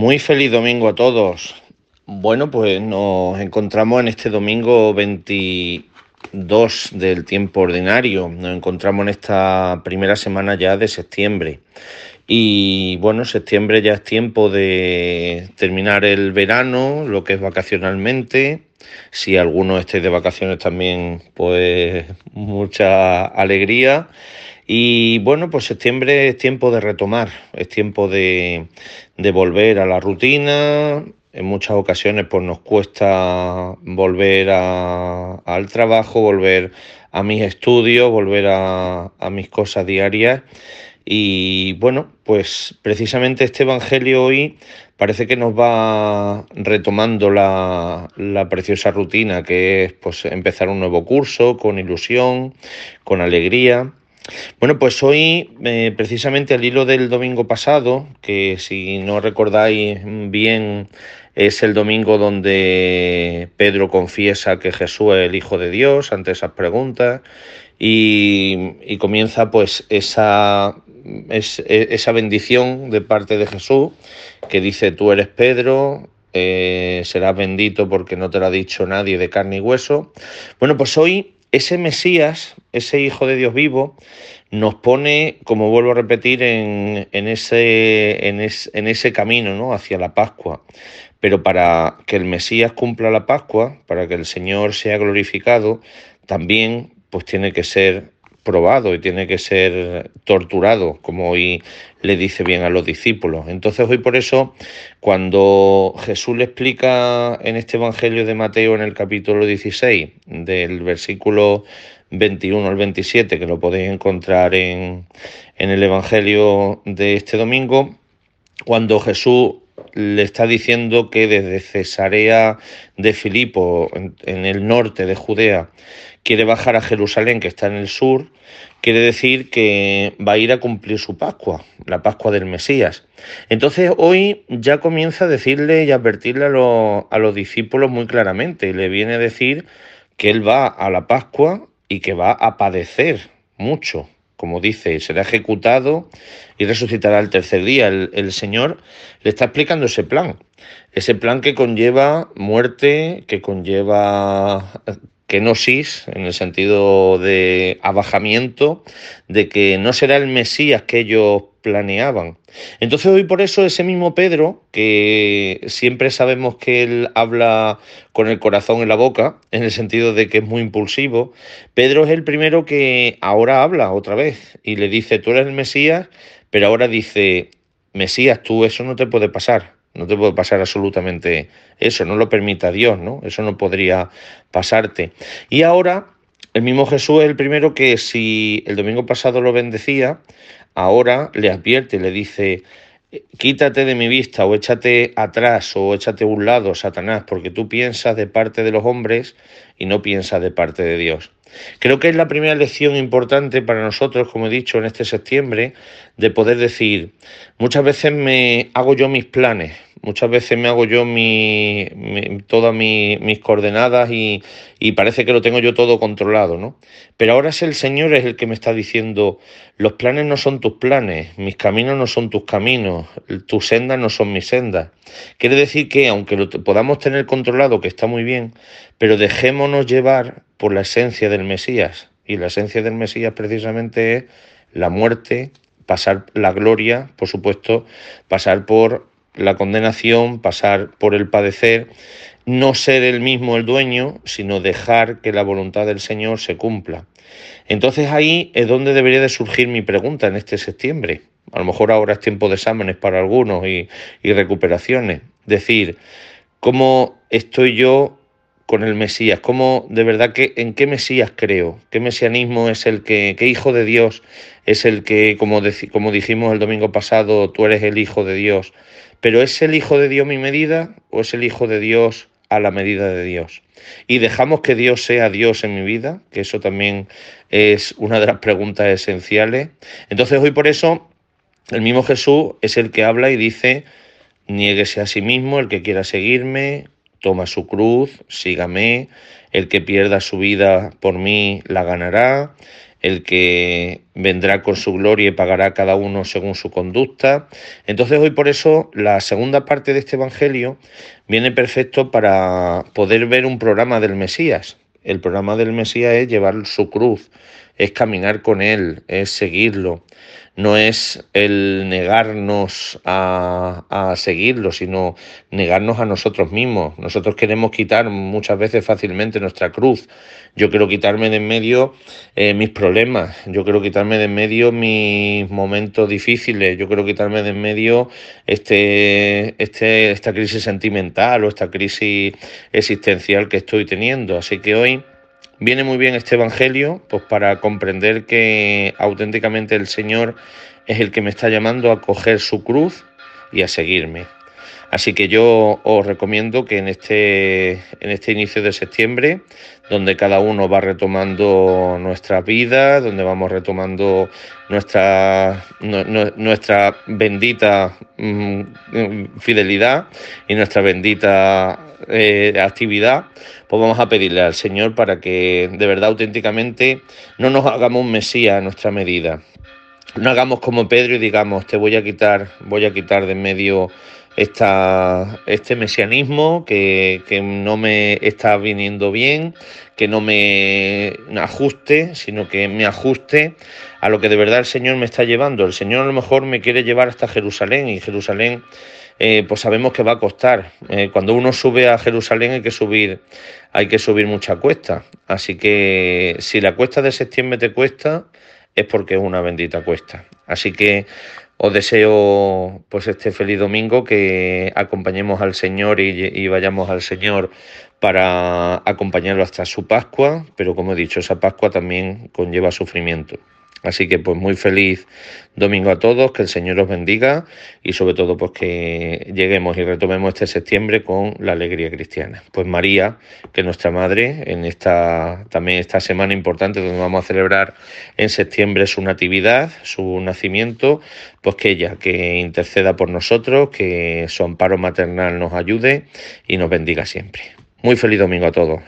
Muy feliz domingo a todos. Bueno, pues nos encontramos en este domingo 22 del tiempo ordinario. Nos encontramos en esta primera semana ya de septiembre. Y bueno, septiembre ya es tiempo de terminar el verano, lo que es vacacionalmente. Si alguno esté de vacaciones también, pues mucha alegría. Y bueno, pues septiembre es tiempo de retomar, es tiempo de, volver a la rutina. En muchas ocasiones pues nos cuesta volver al trabajo, volver a mis estudios, volver a, mis cosas diarias. Y bueno, pues precisamente este Evangelio hoy parece que nos va retomando la, la, preciosa rutina que es pues empezar un nuevo curso con ilusión, con alegría. Bueno, pues hoy, eh, precisamente al hilo del domingo pasado, que si no recordáis bien, es el domingo donde Pedro confiesa que Jesús es el Hijo de Dios ante esas preguntas y, comienza pues esa, esa bendición de parte de Jesús que dice, tú eres Pedro, eh, serás bendito porque no te lo ha dicho nadie de carne y hueso. Bueno, pues hoy ese Mesías, ese Hijo de Dios vivo, nos pone, como vuelvo a repetir, en, ese, en, en ese camino ¿no? hacia la Pascua. Pero para que el Mesías cumpla la Pascua, para que el Señor sea glorificado, también pues tiene que ser probado y tiene que ser torturado, como hoy le dice bien a los discípulos. Entonces hoy por eso, cuando Jesús le explica en este Evangelio de Mateo en el capítulo 16, del versículo 21 al 27, que lo podéis encontrar en, en el Evangelio de este domingo, cuando Jesús le está diciendo que desde Cesarea de Filipo, en, el norte de Judea, quiere bajar a Jerusalén, que está en el sur, quiere decir que va a ir a cumplir su Pascua, la Pascua del Mesías. Entonces hoy ya comienza a decirle y advertirle a, a los discípulos muy claramente, y le viene a decir que él va a la Pascua y que va a padecer mucho, como dice, será ejecutado y resucitará el tercer día. El, Señor le está explicando ese plan, ese plan que conlleva muerte, que conlleva en el sentido de abajamiento, de que no será el Mesías que ellos planeaban. Entonces hoy por eso ese mismo Pedro, que siempre sabemos que él habla con el corazón en la boca, en el sentido de que es muy impulsivo, Pedro es el primero que ahora habla otra vez y le dice, tú eres el Mesías, pero ahora dice, Mesías, tú eso no te puede pasar. No te puede pasar absolutamente eso, no lo permita Dios, ¿no? Eso no podría pasarte. Y ahora el mismo Jesús es el primero que si el domingo pasado lo bendecía, ahora le advierte, le dice, quítate de mi vista o échate atrás o échate a un lado, Satanás, porque tú piensas de parte de los hombres y no piensas de parte de Dios. Creo que es la primera lección importante para nosotros, como he dicho, en este septiembre, de poder decir, muchas veces me hago yo mis planes, muchas veces me hago yo mi, todas mis coordenadas y, y, parece que lo tengo yo todo controlado, ¿no? Pero ahora es el Señor es el que me está diciendo, los planes no son tus planes, mis caminos no son tus caminos, tus sendas no son mis sendas. Quiere decir que aunque lo podamos tener controlado, que está muy bien, pero dejémonos llevar por la esencia del Mesías. Y la esencia del Mesías precisamente es la muerte, pasar la gloria, por supuesto, pasar por la condenación, pasar por el padecer, no ser el mismo el dueño, sino dejar que la voluntad del Señor se cumpla. Entonces ahí es donde debería de surgir mi pregunta en este septiembre. A lo mejor ahora es tiempo de exámenes para algunos y, y recuperaciones. Decir, ¿cómo estoy yo con el Mesías, cómo de verdad que en qué Mesías creo, qué mesianismo es el que, qué hijo de Dios es el que, como, como dijimos el domingo pasado, tú eres el hijo de Dios, pero ¿es el hijo de Dios mi medida o es el hijo de Dios a la medida de Dios? Y dejamos que Dios sea Dios en mi vida, que eso también es una de las preguntas esenciales. Entonces hoy por eso el mismo Jesús es el que habla y dice, niéguese a sí mismo el que quiera seguirme, toma su cruz, sígame, el que pierda su vida por mí la ganará, el que vendrá con su gloria y pagará cada uno según su conducta. Entonces hoy por eso la segunda parte de este Evangelio viene perfecto para poder ver un programa del Mesías. El programa del Mesías es llevar su cruz, es caminar con Él, es seguirlo. No es el negarnos a, seguirlo, sino negarnos a nosotros mismos. Nosotros queremos quitar muchas veces fácilmente nuestra cruz. Yo quiero quitarme de en medio eh, mis problemas, yo quiero quitarme de en medio mis momentos difíciles, yo quiero quitarme de en medio este, este, esta crisis sentimental o esta crisis existencial que estoy teniendo. Así que hoy Viene muy bien este Evangelio pues para comprender que auténticamente el Señor es el que me está llamando a coger su cruz y a seguirme. Así que yo os recomiendo que en este, en este inicio de septiembre, donde cada uno va retomando nuestra vida, donde vamos retomando nuestra, nuestra bendita mm, fidelidad y nuestra bendita eh, actividad, pues vamos a pedirle al Señor para que de verdad auténticamente no nos hagamos un Mesías a nuestra medida. No hagamos como Pedro y digamos, te voy a quitar, voy a quitar de en medio esta, este mesianismo que, que, no me está viniendo bien, que no me ajuste, sino que me ajuste a lo que de verdad el Señor me está llevando. El Señor a lo mejor me quiere llevar hasta Jerusalén y Jerusalén eh, pues sabemos que va a costar. Eh, cuando uno sube a Jerusalén hay que subir, hay que subir mucha cuesta. Así que si la cuesta de septiembre te cuesta, es porque es una bendita cuesta. Así que os deseo pues este feliz domingo que acompañemos al Señor y, y, vayamos al Señor para acompañarlo hasta su Pascua, pero como he dicho, esa Pascua también conlleva sufrimiento. Así que pues muy feliz domingo a todos, que el Señor os bendiga y sobre todo pues que lleguemos y retomemos este septiembre con la alegría cristiana. Pues María, que es nuestra madre, en esta también esta semana importante donde vamos a celebrar en septiembre su natividad, su nacimiento, pues que ella que interceda por nosotros, que su amparo maternal nos ayude y nos bendiga siempre. Muy feliz domingo a todos.